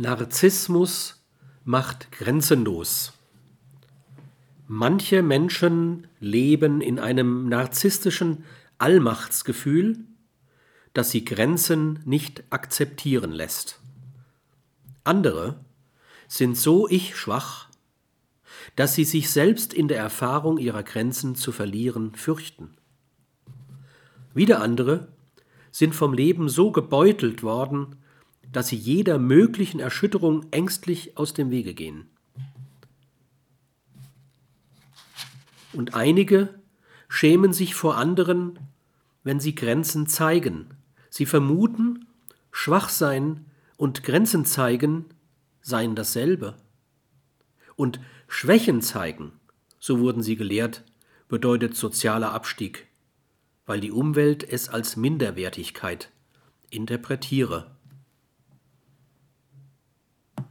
Narzissmus macht grenzenlos. Manche Menschen leben in einem narzisstischen Allmachtsgefühl, das sie Grenzen nicht akzeptieren lässt. Andere sind so ich-schwach, dass sie sich selbst in der Erfahrung ihrer Grenzen zu verlieren fürchten. Wieder andere sind vom Leben so gebeutelt worden, dass sie jeder möglichen Erschütterung ängstlich aus dem Wege gehen. Und einige schämen sich vor anderen, wenn sie Grenzen zeigen. Sie vermuten, Schwachsein und Grenzen zeigen seien dasselbe. Und Schwächen zeigen, so wurden sie gelehrt, bedeutet sozialer Abstieg, weil die Umwelt es als Minderwertigkeit interpretiere.